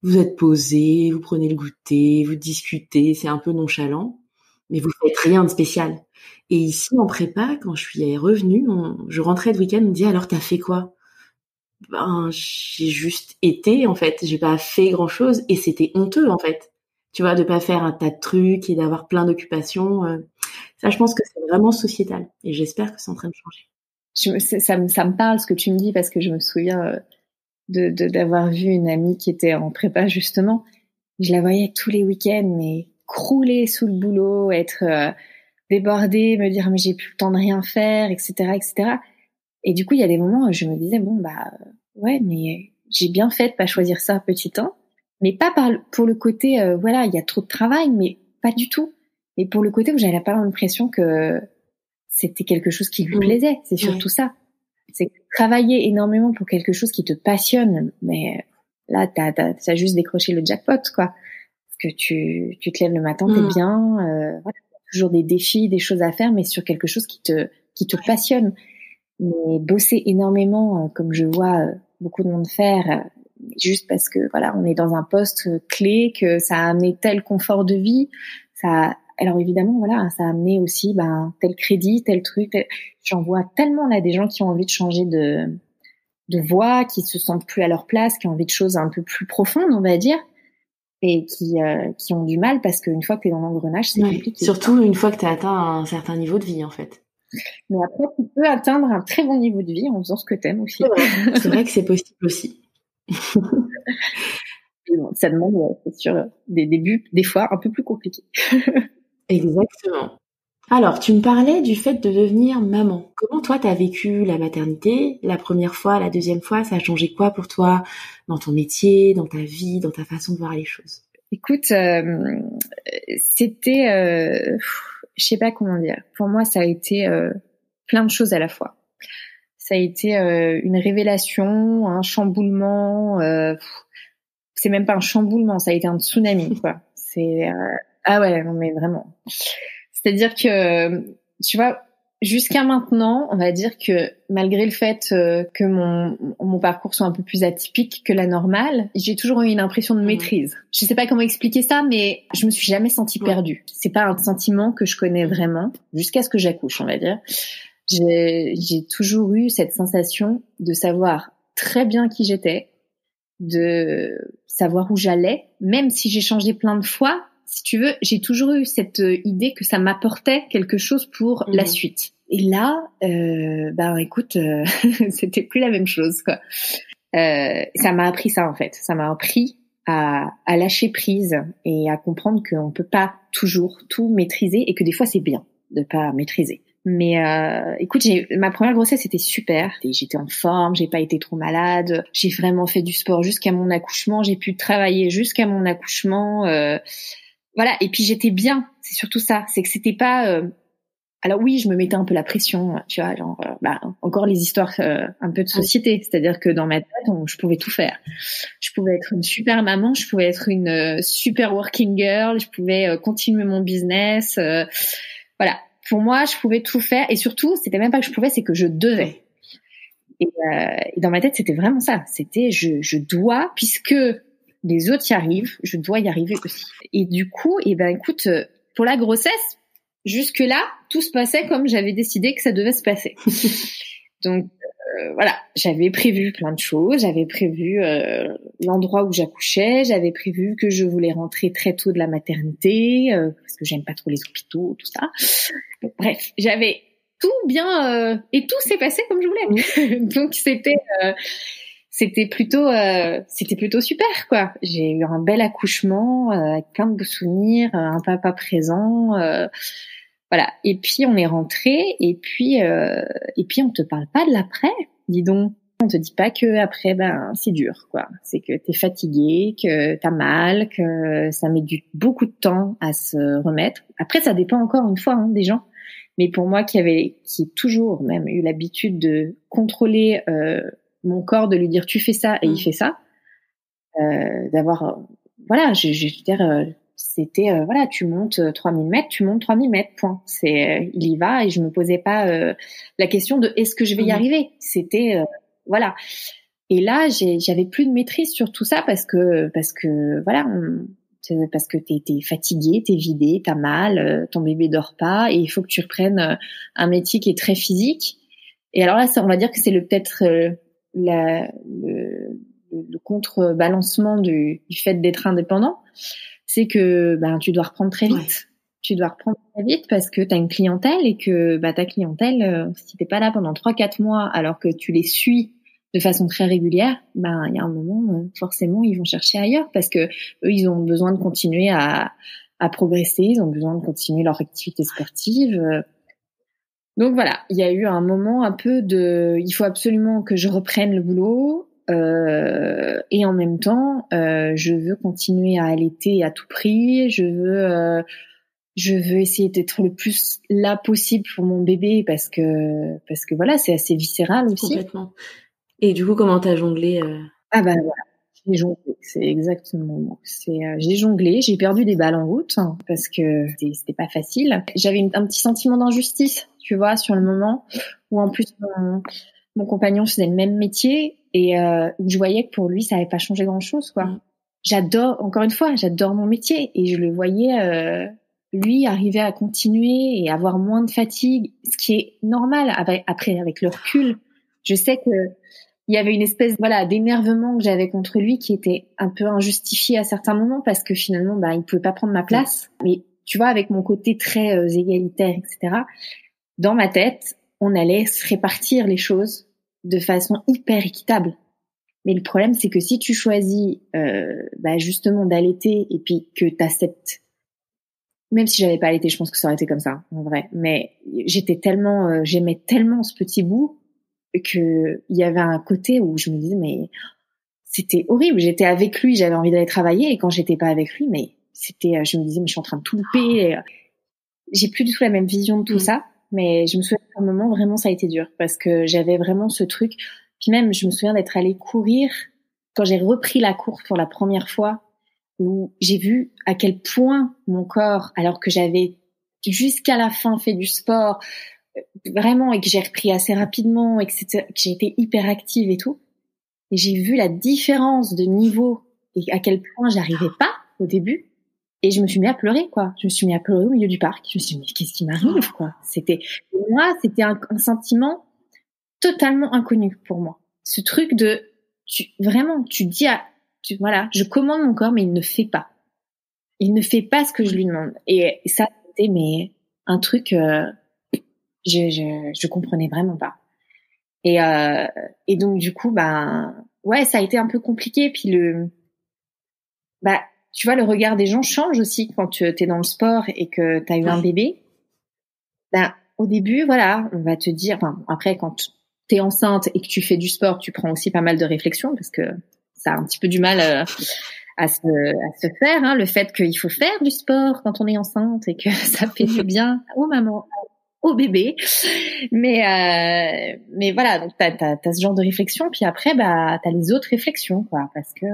vous êtes posés, vous prenez le goûter, vous discutez, c'est un peu nonchalant, mais vous faites rien de spécial. Et ici, en prépa, quand je suis revenue, je rentrais de week-end, on me dit alors t'as fait quoi? Ben j'ai juste été en fait, j'ai pas fait grand chose et c'était honteux en fait. Tu vois, de pas faire un tas de trucs et d'avoir plein d'occupations. Euh, ça, je pense que c'est vraiment sociétal et j'espère que c'est en train de changer. Je, ça, me, ça me parle ce que tu me dis parce que je me souviens euh, de d'avoir vu une amie qui était en prépa justement. Je la voyais tous les week-ends, mais crouler sous le boulot, être euh, débordée, me dire mais j'ai plus le temps de rien faire, etc., etc. Et du coup, il y a des moments où je me disais bon bah ouais, mais j'ai bien fait de pas choisir ça petit temps, mais pas par, pour le côté euh, voilà il y a trop de travail, mais pas du tout. Et pour le côté où j'avais pas l'impression que c'était quelque chose qui lui plaisait, c'est surtout ça. C'est travailler énormément pour quelque chose qui te passionne, mais là, t'as as, juste décroché le jackpot, quoi. Parce que tu, tu te lèves le matin, t'es mm. bien, euh, voilà, toujours des défis, des choses à faire, mais sur quelque chose qui te, qui te passionne. Mais bosser énormément, euh, comme je vois euh, beaucoup de monde faire, euh, juste parce que voilà, on est dans un poste clé, que ça a amené tel confort de vie, ça alors évidemment, voilà, ça a amené aussi ben, tel crédit, tel truc. J'en vois tellement là des gens qui ont envie de changer de, de voie, qui se sentent plus à leur place, qui ont envie de choses un peu plus profondes, on va dire, et qui, euh, qui ont du mal parce qu'une fois que tu es dans l'engrenage, c'est compliqué. Surtout une fois que tu as atteint un certain niveau de vie, en fait. Mais après, tu peux atteindre un très bon niveau de vie en faisant ce que t'aimes aussi. C'est vrai, que c'est possible aussi. ça demande, c'est sûr, des débuts, des fois, un peu plus compliqués. Exactement. Alors, tu me parlais du fait de devenir maman. Comment toi, t'as vécu la maternité? La première fois, la deuxième fois, ça a changé quoi pour toi dans ton métier, dans ta vie, dans ta façon de voir les choses? Écoute, euh, c'était, euh, je sais pas comment dire. Pour moi, ça a été euh, plein de choses à la fois. Ça a été euh, une révélation, un chamboulement. c'est même pas un chamboulement, ça a été un tsunami, quoi. C'est ah ouais, non mais vraiment. C'est-à-dire que, tu vois, jusqu'à maintenant, on va dire que malgré le fait euh, que mon, mon parcours soit un peu plus atypique que la normale, j'ai toujours eu une impression de mmh. maîtrise. Je sais pas comment expliquer ça, mais je me suis jamais sentie perdue. C'est pas un sentiment que je connais vraiment jusqu'à ce que j'accouche, on va dire. J'ai toujours eu cette sensation de savoir très bien qui j'étais, de savoir où j'allais, même si j'ai changé plein de fois, si tu veux, j'ai toujours eu cette euh, idée que ça m'apportait quelque chose pour la mhm. suite. Et là, euh, ben écoute, euh, c'était plus la même chose quoi. Euh, ça m'a appris ça en fait. Ça m'a appris à, à, lâcher prise et à comprendre qu'on peut pas toujours tout maîtriser et que des fois c'est bien de pas maîtriser. Mais euh, écoute, ma première grossesse était super. J'étais en forme, j'ai pas été trop malade. J'ai vraiment fait du sport jusqu'à mon accouchement. J'ai pu travailler jusqu'à mon accouchement. Euh, voilà. Et puis j'étais bien. C'est surtout ça. C'est que c'était pas. Euh, alors oui, je me mettais un peu la pression, tu vois, genre, euh, bah, encore les histoires euh, un peu de société, c'est-à-dire que dans ma tête, je pouvais tout faire. Je pouvais être une super maman, je pouvais être une super working girl, je pouvais continuer mon business, voilà pour moi, je pouvais tout faire. Et surtout, c'était même pas que je pouvais, c'est que je devais. Et, euh, et dans ma tête, c'était vraiment ça. C'était je, je dois, puisque les autres y arrivent, je dois y arriver aussi. Et du coup, et eh ben écoute, euh, pour la grossesse, jusque là, tout se passait comme j'avais décidé que ça devait se passer. Donc euh, voilà, j'avais prévu plein de choses, j'avais prévu euh, l'endroit où j'accouchais, j'avais prévu que je voulais rentrer très tôt de la maternité euh, parce que j'aime pas trop les hôpitaux, tout ça. bref, j'avais tout bien et tout s'est passé comme je voulais. Donc c'était c'était plutôt c'était plutôt super quoi. J'ai eu un bel accouchement avec plein de souvenirs, un papa présent voilà. Et puis on est rentré et puis euh, et puis on te parle pas de l'après. Dis donc, on te dit pas que après ben c'est dur quoi. C'est que t'es fatigué, que t'as mal, que ça met du beaucoup de temps à se remettre. Après ça dépend encore une fois hein, des gens. Mais pour moi qui avait qui toujours même eu l'habitude de contrôler euh, mon corps, de lui dire tu fais ça et il mmh. fait ça, euh, d'avoir voilà, je, je veux dire euh, c'était euh, voilà, tu montes 3000 euh, mètres, tu montes 3000 mètres, point. C'est euh, il y va et je me posais pas la question de est-ce que je vais y mmh arriver? C'était voilà. Et là, j'avais plus de maîtrise sur tout ça parce que parce que voilà, parce que t'es es fatigué, t'es vidé, t'as mal, ton bébé dort pas et il faut que tu reprennes un métier qui est très physique. Et alors là, ça, on va dire que c'est le peut-être la le, le contrebalancement du, du fait d'être indépendant c'est que ben tu dois reprendre très vite. Tu dois reprendre très vite parce que tu as une clientèle et que bah, ta clientèle, euh, si t'es pas là pendant 3-4 mois alors que tu les suis de façon très régulière, ben il y a un moment euh, forcément ils vont chercher ailleurs parce que eux ils ont besoin de continuer à, à progresser, ils ont besoin de continuer leur activité sportive. Donc voilà, il y a eu un moment un peu de, il faut absolument que je reprenne le boulot, euh, et en même temps, euh, je veux continuer à allaiter à tout prix. Je veux, euh, je veux essayer d'être le plus là possible pour mon bébé parce que parce que voilà, c'est assez viscéral aussi. Complètement. Et du coup, comment t'as jonglé euh? Ah ben voilà, j'ai jonglé. C'est exactement. C'est j'ai jonglé. J'ai perdu des balles en route hein, parce que c'était pas facile. J'avais un petit sentiment d'injustice, tu vois, sur le moment où en plus mon, mon compagnon faisait le même métier et euh, je voyais que pour lui ça n'avait pas changé grand chose quoi. Mm. J'adore encore une fois, j'adore mon métier et je le voyais euh, lui arriver à continuer et avoir moins de fatigue, ce qui est normal après avec le recul. Je sais que il y avait une espèce voilà d'énervement que j'avais contre lui qui était un peu injustifié à certains moments parce que finalement bah il pouvait pas prendre ma place. Mais tu vois avec mon côté très euh, égalitaire etc. Dans ma tête on allait se répartir les choses de façon hyper équitable. Mais le problème, c'est que si tu choisis euh, bah justement d'allaiter et puis que tu acceptes, même si j'avais pas allaité, je pense que ça aurait été comme ça, en vrai. Mais j'étais tellement, euh, j'aimais tellement ce petit bout que il y avait un côté où je me disais mais c'était horrible. J'étais avec lui, j'avais envie d'aller travailler et quand j'étais pas avec lui, mais c'était, je me disais mais je suis en train de tout louper. J'ai plus du tout la même vision de tout mmh. ça. Mais je me souviens qu'à un moment, vraiment, ça a été dur parce que j'avais vraiment ce truc. Puis même, je me souviens d'être allée courir quand j'ai repris la course pour la première fois où j'ai vu à quel point mon corps, alors que j'avais jusqu'à la fin fait du sport, euh, vraiment, et que j'ai repris assez rapidement, et que, que j'ai été hyper active et tout, et j'ai vu la différence de niveau et à quel point j'arrivais pas au début. Et je me suis mis à pleurer, quoi. Je me suis mis à pleurer au milieu du parc. Je me suis dit, mais qu'est-ce qui m'arrive, quoi? C'était moi, c'était un, sentiment totalement inconnu pour moi. Ce truc de, tu, vraiment, tu dis à, tu, voilà, je commande mon corps, mais il ne fait pas. Il ne fait pas ce que je lui demande. Et ça, c'était mais un truc, euh, je, je, je comprenais vraiment pas. Et, euh, et donc du coup, bah, ouais, ça a été un peu compliqué. Puis le, bah, tu vois, le regard des gens change aussi quand tu es dans le sport et que tu as eu un bébé. Ben, au début, voilà, on va te dire. Enfin, après, quand tu es enceinte et que tu fais du sport, tu prends aussi pas mal de réflexions parce que ça a un petit peu du mal euh, à, se, à se faire. Hein, le fait qu'il faut faire du sport quand on est enceinte et que ça fait du bien aux mamans, au bébé. Mais euh, mais voilà, donc t'as as, ce genre de réflexion. Puis après, bah t'as les autres réflexions, quoi, parce que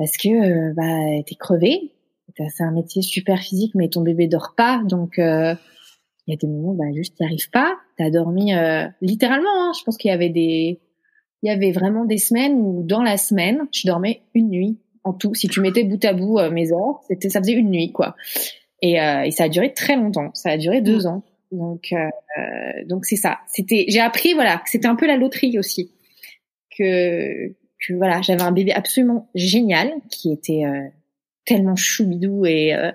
parce que euh, bah t'es crevé. C'est un métier super physique, mais ton bébé dort pas, donc euh, il y a des moments, bah juste t'y arrives pas. T'as dormi euh, littéralement. Hein, je pense qu'il y avait des il y avait vraiment des semaines où dans la semaine, je dormais une nuit en tout. Si tu mettais bout à bout mes heures, c'était ça faisait une nuit quoi. Et, et, ça a duré très longtemps. Ça a duré deux ans. Donc, euh, donc c'est ça. C'était, j'ai appris voilà que c'était un peu la loterie aussi, que, que voilà, j'avais un bébé absolument génial qui était euh, tellement choubidou et euh,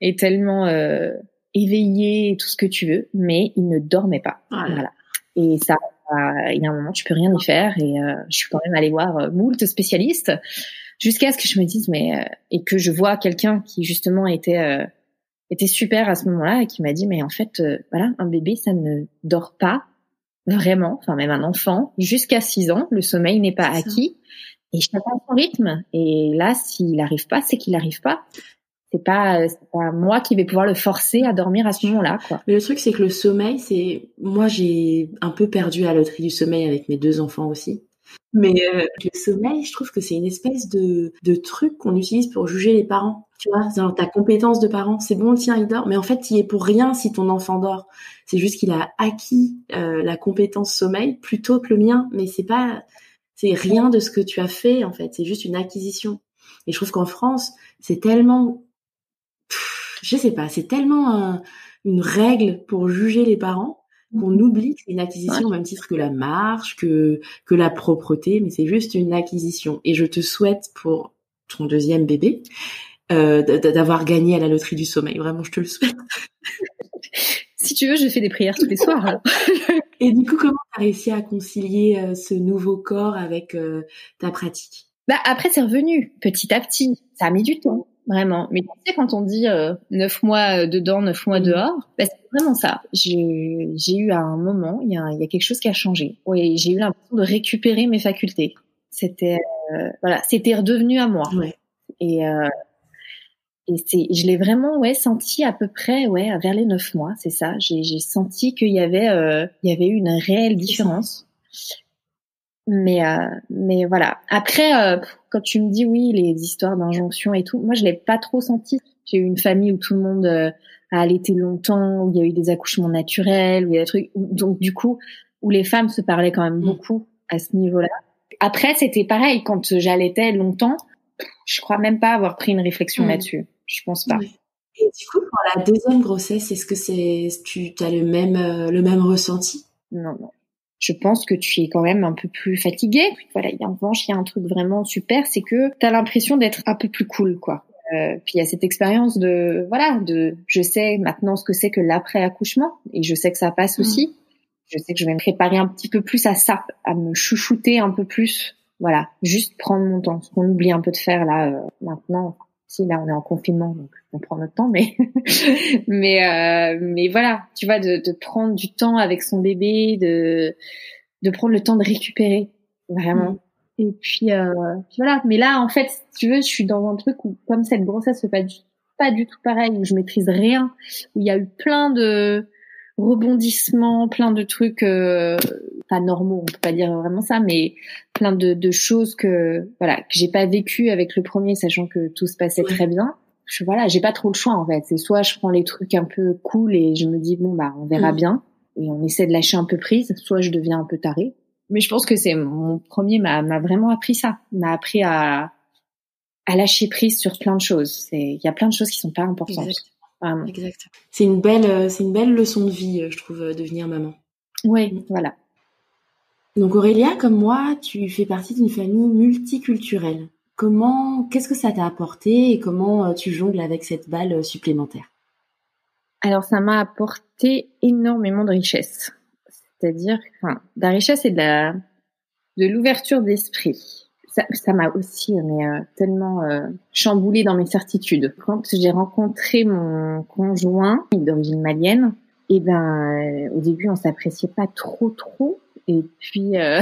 et tellement euh, éveillé, tout ce que tu veux, mais il ne dormait pas. Voilà. Et ça, il y a un moment, tu peux rien y faire. Et je suis quand même allée voir moult spécialistes jusqu'à ce que je me dise mais et que je vois quelqu'un qui justement était était super à ce moment-là et qui m'a dit mais en fait euh, voilà un bébé ça ne dort pas vraiment enfin même un enfant jusqu'à 6 ans le sommeil n'est pas acquis et chacun son rythme et là s'il n'arrive pas c'est qu'il n'arrive pas c'est pas c'est pas moi qui vais pouvoir le forcer à dormir à ce moment-là. Mais le truc c'est que le sommeil c'est moi j'ai un peu perdu la loterie du sommeil avec mes deux enfants aussi. Mais euh, le sommeil, je trouve que c'est une espèce de, de truc qu'on utilise pour juger les parents. Tu vois, dans ta compétence de parent, c'est bon, le tien il dort, mais en fait, il est pour rien si ton enfant dort. C'est juste qu'il a acquis euh, la compétence sommeil plutôt que le mien, mais c'est pas, c'est rien de ce que tu as fait en fait. C'est juste une acquisition. Et je trouve qu'en France, c'est tellement, je sais pas, c'est tellement une règle pour juger les parents qu'on oublie que c'est une acquisition au même titre que la marche, que que la propreté, mais c'est juste une acquisition. Et je te souhaite pour ton deuxième bébé euh, d'avoir gagné à la loterie du sommeil. Vraiment, je te le souhaite. si tu veux, je fais des prières tous les soirs. Et du coup, comment tu as réussi à concilier euh, ce nouveau corps avec euh, ta pratique? Bah après, c'est revenu petit à petit. Ça a mis du temps. Vraiment. Mais tu sais, quand on dit neuf mois dedans, neuf mois dehors, bah, c'est vraiment ça. J'ai, eu à un moment, il y a, y a quelque chose qui a changé. Oui, j'ai eu l'impression de récupérer mes facultés. C'était, voilà, c'était redevenu à moi. Ouais. Et, et c'est, je l'ai vraiment, ouais, senti à peu près, ouais, vers les neuf mois, c'est ça. J'ai, senti qu'il y avait, euh, il y avait eu une réelle différence. Mais euh, mais voilà. Après, euh, quand tu me dis oui, les histoires d'injonction et tout, moi je l'ai pas trop senti. J'ai eu une famille où tout le monde euh, a allaité longtemps, où il y a eu des accouchements naturels, où il y a des trucs. Donc du coup, où les femmes se parlaient quand même mm. beaucoup à ce niveau-là. Après, c'était pareil quand j'allaitais longtemps. Je crois même pas avoir pris une réflexion mm. là-dessus. Je pense pas. Et du coup, pour la deuxième grossesse, est-ce que c'est tu as le même le même ressenti? Non, non je pense que tu es quand même un peu plus fatigué. Voilà, en revanche, il y a un truc vraiment super, c'est que tu as l'impression d'être un peu plus cool, quoi. Euh, puis il y a cette expérience de voilà, de je sais maintenant ce que c'est que l'après accouchement et je sais que ça passe mm. aussi. Je sais que je vais me préparer un petit peu plus à ça, à me chouchouter un peu plus. Voilà, juste prendre mon temps, ce qu'on oublie un peu de faire là euh, maintenant. Si là on est en confinement, donc on prend notre temps, mais mais euh, mais voilà, tu vois, de, de, prendre du temps avec son bébé, de de prendre le temps de récupérer vraiment. Mm. Et puis, euh, voilà. Mais là, en fait, si tu veux, je suis dans un truc où comme cette grossesse c'est pas du pas du tout pareil, où je maîtrise rien, où il y a eu plein de rebondissements, plein de trucs euh, pas normaux, on peut pas dire vraiment ça, mais plein de, de choses que voilà que j'ai pas vécu avec le premier, sachant que tout se passait très bien. Je, voilà, j'ai pas trop le choix en fait. C'est soit je prends les trucs un peu cool et je me dis bon bah on verra mm. bien et on essaie de lâcher un peu prise, soit je deviens un peu taré. Mais je pense que c'est mon premier m'a m'a vraiment appris ça, m'a appris à à lâcher prise sur plein de choses. Il y a plein de choses qui sont pas importantes. Exact. C'est une belle, euh, c'est une belle leçon de vie, euh, je trouve, euh, devenir maman. Oui, mm. voilà. Donc Aurélia, comme moi, tu fais partie d'une famille multiculturelle. Comment, qu'est-ce que ça t'a apporté et comment tu jongles avec cette balle supplémentaire? Alors ça m'a apporté énormément de richesse. C'est-à-dire, enfin, de la richesse et de la, de l'ouverture d'esprit ça m'a aussi mais, euh, tellement euh, chamboulé dans mes certitudes. Quand j'ai rencontré mon conjoint d'origine malienne, Et ben, au début, on s'appréciait pas trop, trop. Et puis euh,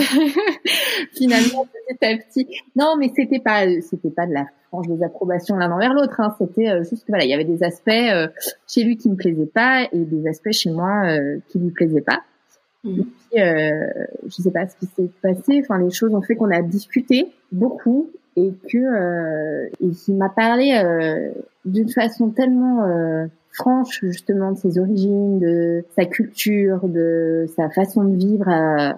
finalement, petit à petit, non, mais c'était pas, c'était pas de la franche désapprobation l'un envers l'autre. Hein. C'était euh, juste voilà, il y avait des aspects euh, chez lui qui me plaisaient pas et des aspects chez moi qui lui plaisaient pas. Mmh. Et puis, je sais pas ce qui s'est passé. Enfin, les choses ont fait qu'on a discuté beaucoup et que il m'a parlé d'une façon tellement franche justement de ses origines, de sa culture, de sa façon de vivre, euh,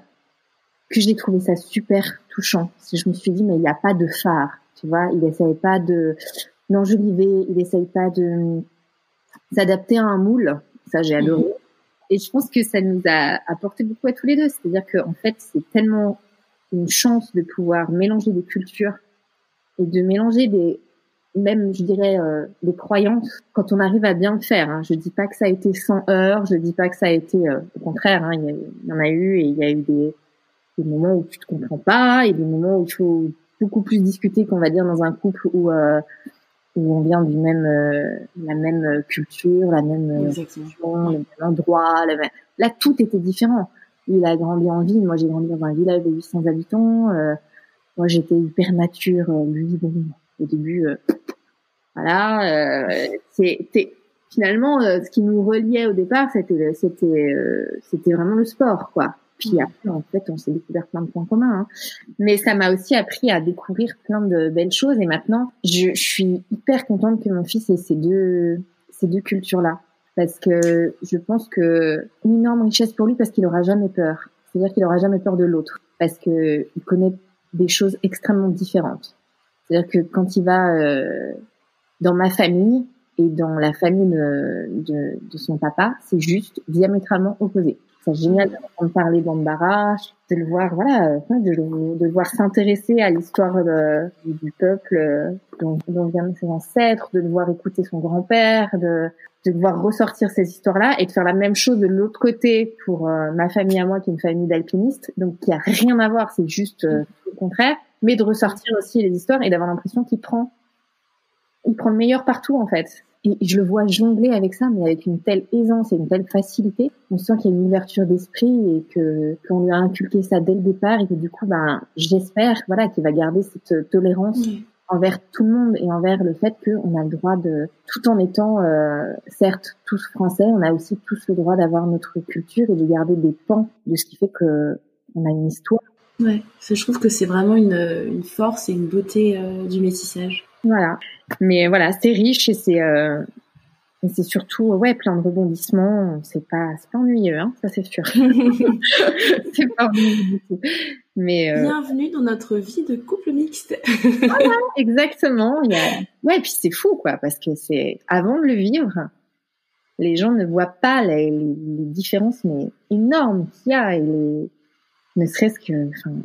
que j'ai trouvé ça super touchant. Je me suis dit mais il n'y a pas de phare, tu vois, il essaye pas de d'enjoliver, il essaye pas de s'adapter à un moule. Ça j'ai adoré. Et je pense que ça nous a apporté beaucoup à tous les deux. C'est-à-dire qu'en fait c'est tellement une chance de pouvoir mélanger des cultures et de mélanger des même, je dirais, euh, des croyances, quand on arrive à bien le faire. Hein. Je dis pas que ça a été sans heurts, je dis pas que ça a été, euh, au contraire, hein, il, y en a eu et il y a eu des, des, moments où tu te comprends pas et des moments où il faut beaucoup plus discuter qu'on va dire dans un couple où euh, où on vient du même euh, la même culture, la même religion, le même endroit. Là, tout était différent. Il a grandi en ville, moi j'ai grandi dans un village de 800 habitants. moi, j'étais hyper nature. lui, bon, au début, euh, voilà, euh, c'était finalement euh, ce qui nous reliait au départ, c'était c'était c'était vraiment le sport, quoi. Puis mm. après, en fait, on s'est découvert plein de points communs. Hein. Mais ça m'a aussi appris à découvrir plein de belles choses. Et maintenant, je, je suis hyper contente que mon fils ait ces deux ces deux cultures-là, parce que je pense que une énorme richesse pour lui, parce qu'il aura jamais peur. C'est-à-dire qu'il aura jamais peur de l'autre, parce que il connaît des choses extrêmement différentes. C'est-à-dire que quand il va euh, dans ma famille et dans la famille de, de, de son papa, c'est juste diamétralement opposé. C'est génial d'entendre parler d'Ambara, de le voir, voilà, de le, de voir s'intéresser à l'histoire du peuple euh, dont, dont viennent ses ancêtres, de le voir écouter son grand-père, de, de le voir ressortir ces histoires-là et de faire la même chose de l'autre côté pour euh, ma famille à moi qui est une famille d'alpinistes, donc qui a rien à voir, c'est juste euh, contraire mais de ressortir aussi les histoires et d'avoir l'impression qu'il prend, il prend le meilleur partout en fait. Et je le vois jongler avec ça, mais avec une telle aisance et une telle facilité. On sent qu'il y a une ouverture d'esprit et que qu'on lui a inculqué ça dès le départ et que du coup, ben, j'espère, voilà, qu'il va garder cette tolérance envers tout le monde et envers le fait qu'on a le droit de, tout en étant euh, certes tous français, on a aussi tous le droit d'avoir notre culture et de garder des pans de ce qui fait que on a une histoire Ouais, je trouve que c'est vraiment une, une, force et une beauté euh, du métissage. Voilà. Mais voilà, c'est riche et c'est euh, c'est surtout ouais plein de rebondissements. C'est pas c'est pas ennuyeux, hein, ça c'est sûr. c'est pas ennuyeux du tout. Mais euh... bienvenue dans notre vie de couple mixte. voilà, exactement. Il y a... Ouais, puis c'est fou quoi, parce que c'est avant de le vivre, les gens ne voient pas les, les différences mais énormes qu'il y a et les ne serait-ce que, enfin,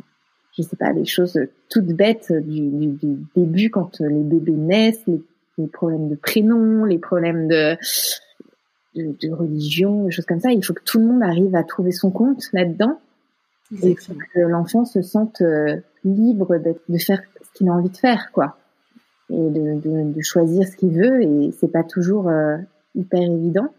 je sais pas, des choses toutes bêtes du, du, début quand les bébés naissent, les, problèmes de prénom, les problèmes de, de, religion, des choses comme ça. Il faut que tout le monde arrive à trouver son compte là-dedans et que l'enfant se sente euh, libre de faire ce qu'il a envie de faire, quoi, et de, de, de choisir ce qu'il veut. Et c'est pas toujours euh, hyper évident,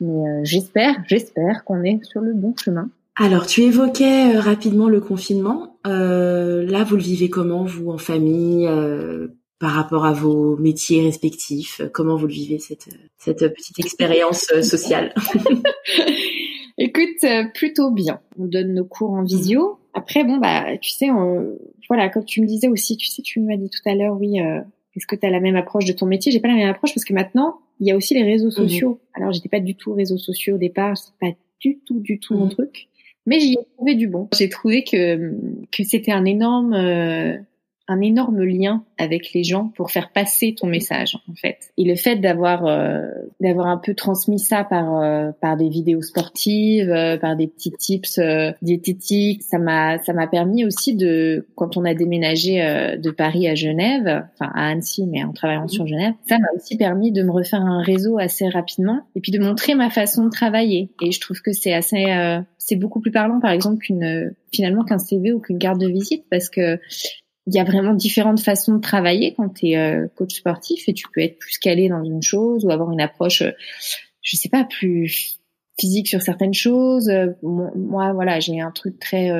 mais euh, j'espère, j'espère qu'on est sur le bon chemin. Alors, tu évoquais euh, rapidement le confinement. Euh, là, vous le vivez comment, vous, en famille, euh, par rapport à vos métiers respectifs? Comment vous le vivez, cette, cette petite expérience sociale? Écoute, plutôt bien. On donne nos cours en visio. Après, bon, bah, tu sais, voilà, comme tu me disais aussi, tu sais, tu m'as dit tout à l'heure, oui, est-ce que tu as la même approche de ton métier? J'ai pas la même approche parce que maintenant, il y a aussi les réseaux mmh sociaux. Alors, j'étais pas du tout réseaux sociaux au départ, c'est pas du tout, du tout mon mmh truc. Mais j'y ai trouvé du bon. J'ai trouvé que, que c'était un énorme, euh, un énorme lien avec les gens pour faire passer ton message en fait. Et le fait d'avoir euh, d'avoir un peu transmis ça par euh, par des vidéos sportives, euh, par des petits tips diététiques, ça m'a ça m'a permis aussi de quand on a déménagé de Paris à Genève, enfin à Annecy mais en travaillant sur Genève, ça m'a aussi permis de me refaire un réseau assez rapidement et puis de montrer ma façon de travailler. Et je trouve que c'est assez c'est beaucoup plus parlant par exemple qu'une finalement qu'un CV ou qu'une carte de visite parce que il y a vraiment différentes façons de travailler quand tu es euh, coach sportif et tu peux être plus calé dans une chose ou avoir une approche, euh, je sais pas, plus physique sur certaines choses. moi, voilà, j'ai un truc très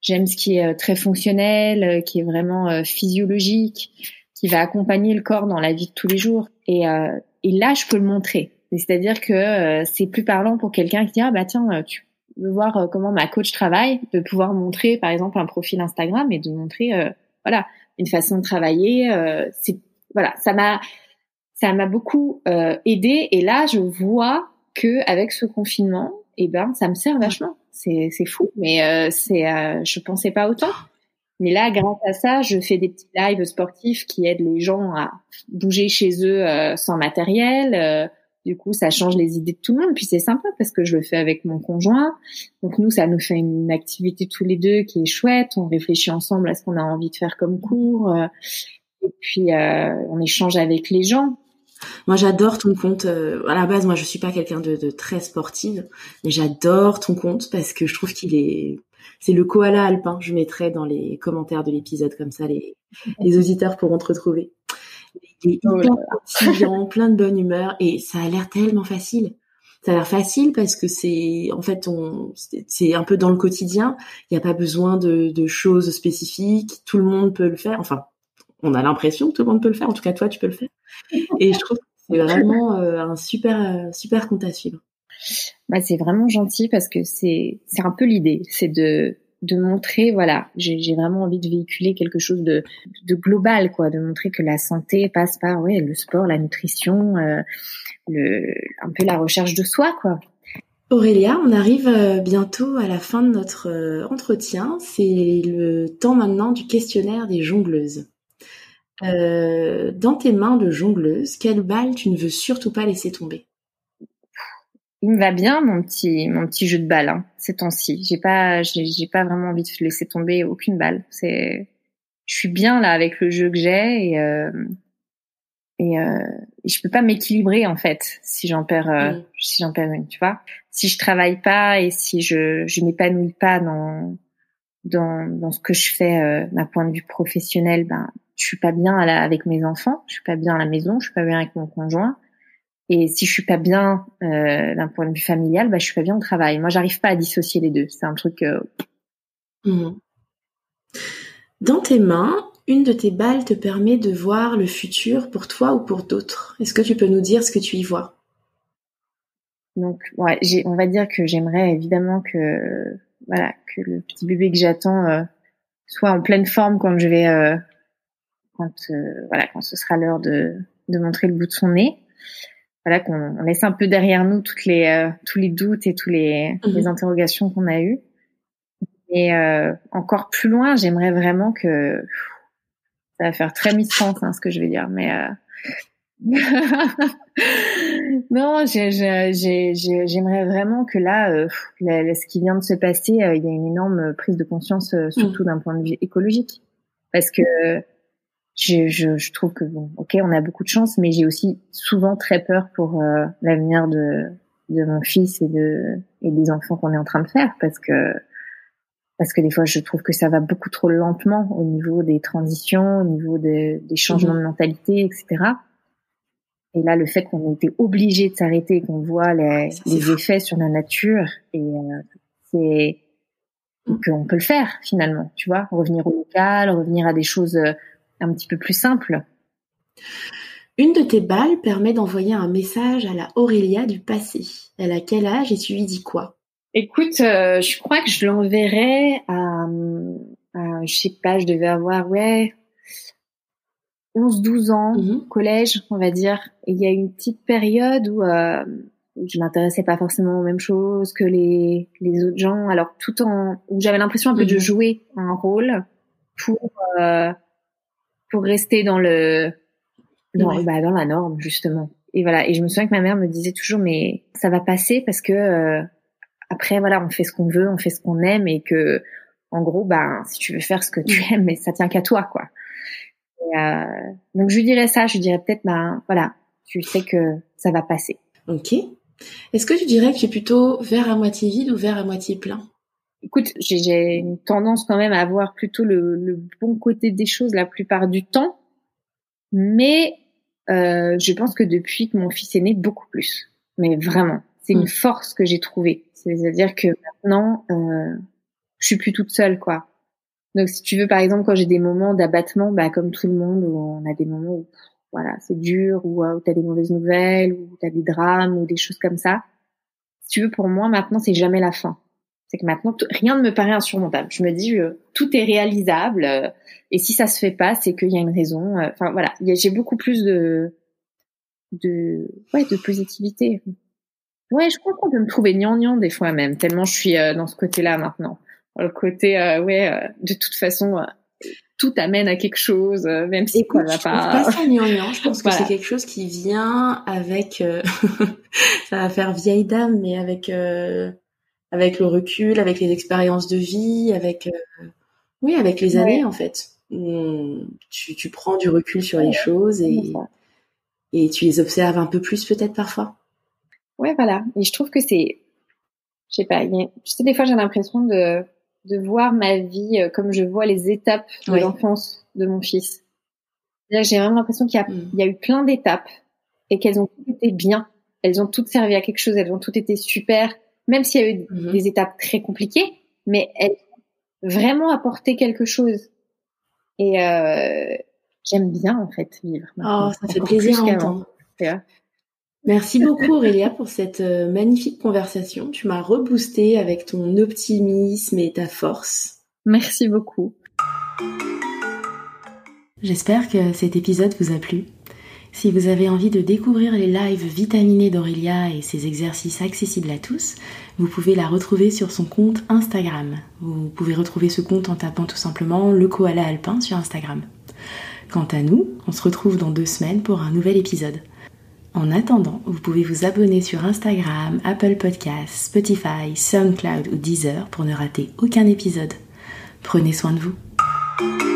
J'aime ce qui est très fonctionnel, qui est vraiment physiologique, qui va accompagner le corps dans la vie de tous les jours. Et, et là, je peux le montrer. C'est-à-dire que c'est plus parlant pour quelqu'un qui dit ah bah tiens, tu de voir euh, comment ma coach travaille, de pouvoir montrer par exemple un profil Instagram et de montrer euh, voilà une façon de travailler. Euh, c'est voilà, ça m'a ça m'a beaucoup aidé et là je vois que avec ce confinement, eh ben ça me sert vachement. C'est c'est fou, mais c'est je pensais pas autant. Mais là, grâce à ça, je fais des petits lives sportifs qui aident les gens à bouger chez eux sans matériel du coup, ça change les idées de tout le monde. Puis c'est sympa parce que je le fais avec mon conjoint. Donc nous, ça nous fait une activité tous les deux qui est chouette. On réfléchit ensemble à ce qu'on a envie de faire comme cours. Euh, et puis euh, on échange avec les gens. Moi, j'adore ton compte. Euh, à la base, moi, je suis pas quelqu'un de, très sportive, mais j'adore ton compte parce que je trouve qu'il est, c'est le koala alpin. Je mettrai dans les commentaires de l'épisode comme ça, les, les auditeurs pourront te retrouver. Il est hyper plein de bonne humeur et ça a l'air tellement facile. Ça a l'air facile parce que c'est en fait on c'est un peu dans le quotidien. Il n'y a pas besoin de, de choses spécifiques. Tout le monde peut le faire. Enfin, on a l'impression que tout le monde peut le faire. En tout cas, toi, tu peux le faire. Et je trouve que c'est vraiment euh, un super euh, super compte à suivre. Bah, c'est vraiment gentil parce que c'est c'est un peu l'idée, c'est de de montrer, voilà, j'ai vraiment envie de véhiculer quelque chose de, de global, quoi, de montrer que la santé passe par, ouais, le sport, la nutrition, euh, le, un peu la recherche de soi, quoi. Aurélia, on arrive euh, bientôt à la fin de notre euh, entretien. C'est le temps maintenant du questionnaire des jongleuses. dans tes mains de jongleuse, quelle balle tu ne veux surtout pas laisser tomber? Il me va bien mon petit mon petit jeu de balle hein, ces temps-ci. J'ai pas j'ai pas vraiment envie de laisser tomber aucune balle. C'est je suis bien là avec le jeu que j'ai et euh, et, euh, et, je peux pas m'équilibrer en fait si j'en perds euh, si j'en perds une, tu vois. Si je travaille pas et si je je m'épanouis pas dans dans dans ce que je fais euh, d'un point de vue professionnel, ben je suis pas bien avec mes enfants, je suis pas bien à la maison, je suis pas bien avec mon conjoint et si je suis pas bien euh, d'un point de vue familial, bah je suis pas bien au travail. Moi, j'arrive pas à dissocier les deux. C'est un truc. Euh... Mhm. Dans tes mains, une de tes balles te permet de voir le futur pour toi ou pour d'autres. Est-ce que tu peux nous dire ce que tu y vois? Donc, ouais, on va dire que j'aimerais évidemment que voilà que le petit bébé que j'attends euh, soit en pleine forme quand je vais euh, quand euh, voilà quand ce sera l'heure de de montrer le bout de son nez voilà qu'on laisse un peu derrière nous toutes les euh, tous les doutes et tous les, mhm. les interrogations qu'on a eues. Et euh, encore plus loin, j'aimerais vraiment que ça va faire très Miss France hein, ce que je vais dire, mais euh... non, j'aimerais vraiment que là, euh, ce qui vient de se passer, il y a une énorme prise de conscience, surtout mhm. d'un point de vue écologique, parce que je, je, je, trouve que bon, ok, on a beaucoup de chance, mais j'ai aussi souvent très peur pour euh, l'avenir de, de mon fils et de et des enfants qu'on est en train de faire, parce que parce que des fois, je trouve que ça va beaucoup trop lentement au niveau des transitions, au niveau des, des changements mhm. de mentalité, etc. Et là, le fait qu'on ait été obligé de s'arrêter, qu'on voit les, les effets sur la nature, et euh, c'est qu'on peut le faire finalement, tu vois, revenir au local, revenir à des choses euh, un petit peu plus simple. Une de tes balles permet d'envoyer un message à la Aurélia du passé. Elle a quel âge et tu lui dis quoi? Écoute, euh, je crois que je l'enverrai à, je sais pas, je devais avoir, ouais, 11-12 ans, mhm. collège, on va dire. Et il y a une petite période où, euh, je m'intéressais pas forcément aux mêmes choses que les, les autres gens. Alors tout en, où j'avais l'impression un peu de mhm. jouer un rôle pour euh, pour rester dans le dans, bah, dans la norme justement. Et voilà. Et je me souviens que ma mère me disait toujours, mais ça va passer parce que euh, après voilà, on fait ce qu'on veut, on fait ce qu'on aime et que en gros, ben si tu veux faire ce que tu aimes, mais ça tient qu'à toi quoi. euh, donc je lui dirais ça, je lui dirais peut-être, ben voilà, tu sais que ça va passer. Ok. Est-ce que tu dirais que tu es plutôt vers à moitié vide ou vers à moitié plein? Écoute, j'ai une tendance quand même à avoir plutôt le, bon côté des choses la plupart du temps, mais euh, je pense que depuis que mon fils est né, beaucoup plus. Mais vraiment, c'est une mm. force que j'ai trouvée. C'est-à-dire que maintenant, euh, je suis plus toute seule, quoi. Donc, si tu veux, par exemple, quand j'ai des moments d'abattement, bah, comme tout le monde, où on a des moments où, voilà, c'est dur, ou où tu as des mauvaises nouvelles, ou tu as des drames, ou des choses comme ça. Si tu veux, pour moi, maintenant, c'est jamais la fin. C'est que maintenant, rien ne me paraît insurmontable. Je me dis, euh, tout est réalisable. Euh, et si ça se fait pas, c'est qu'il y a une raison. Euh, enfin, voilà, j'ai beaucoup plus de, de, ouais, de positivité. Ouais, je crois qu'on peut me trouver gnangnan des fois même, tellement je suis dans ce côté-là maintenant. Le côté, ouais, de toute façon, tout amène à quelque chose, même si Écoute, ça va pas. Pense pas ça gnangnan. Je pense que c'est quelque chose qui vient avec, ça va faire vieille dame, mais avec avec le recul, avec les expériences de vie, avec euh, oui, avec les années en fait. Tu, tu, prends du recul sur les choses et et tu les observes un peu plus peut-être parfois. Ouais, voilà. Et je trouve que c'est, je sais pas, tu sais, des fois j'ai l'impression de de voir ma vie euh, comme je vois les étapes de l'enfance de mon fils. J'ai vraiment l'impression qu'il y, a, mm. il y a eu plein d'étapes et qu'elles ont toutes été bien. Elles ont toutes servi à quelque chose. Elles ont toutes été super même s'il y a eu mhm. des étapes très compliquées, mais elle a vraiment apporté quelque chose. Et euh, j'aime bien en fait vivre. Oh, ça fait plaisir à entendre. Merci beaucoup Aurélia pour cette euh, magnifique conversation. Tu m'as reboosté avec ton optimisme et ta force. Merci beaucoup. J'espère que cet épisode vous a plu. Si vous avez envie de découvrir les lives vitaminés d'Aurélia et ses exercices accessibles à tous, vous pouvez la retrouver sur son compte Instagram. Vous pouvez retrouver ce compte en tapant tout simplement le koala alpin sur Instagram. Quant à nous, on se retrouve dans deux semaines pour un nouvel épisode. En attendant, vous pouvez vous abonner sur Instagram, Apple Podcasts, Spotify, SoundCloud ou Deezer pour ne rater aucun épisode. Prenez soin de vous.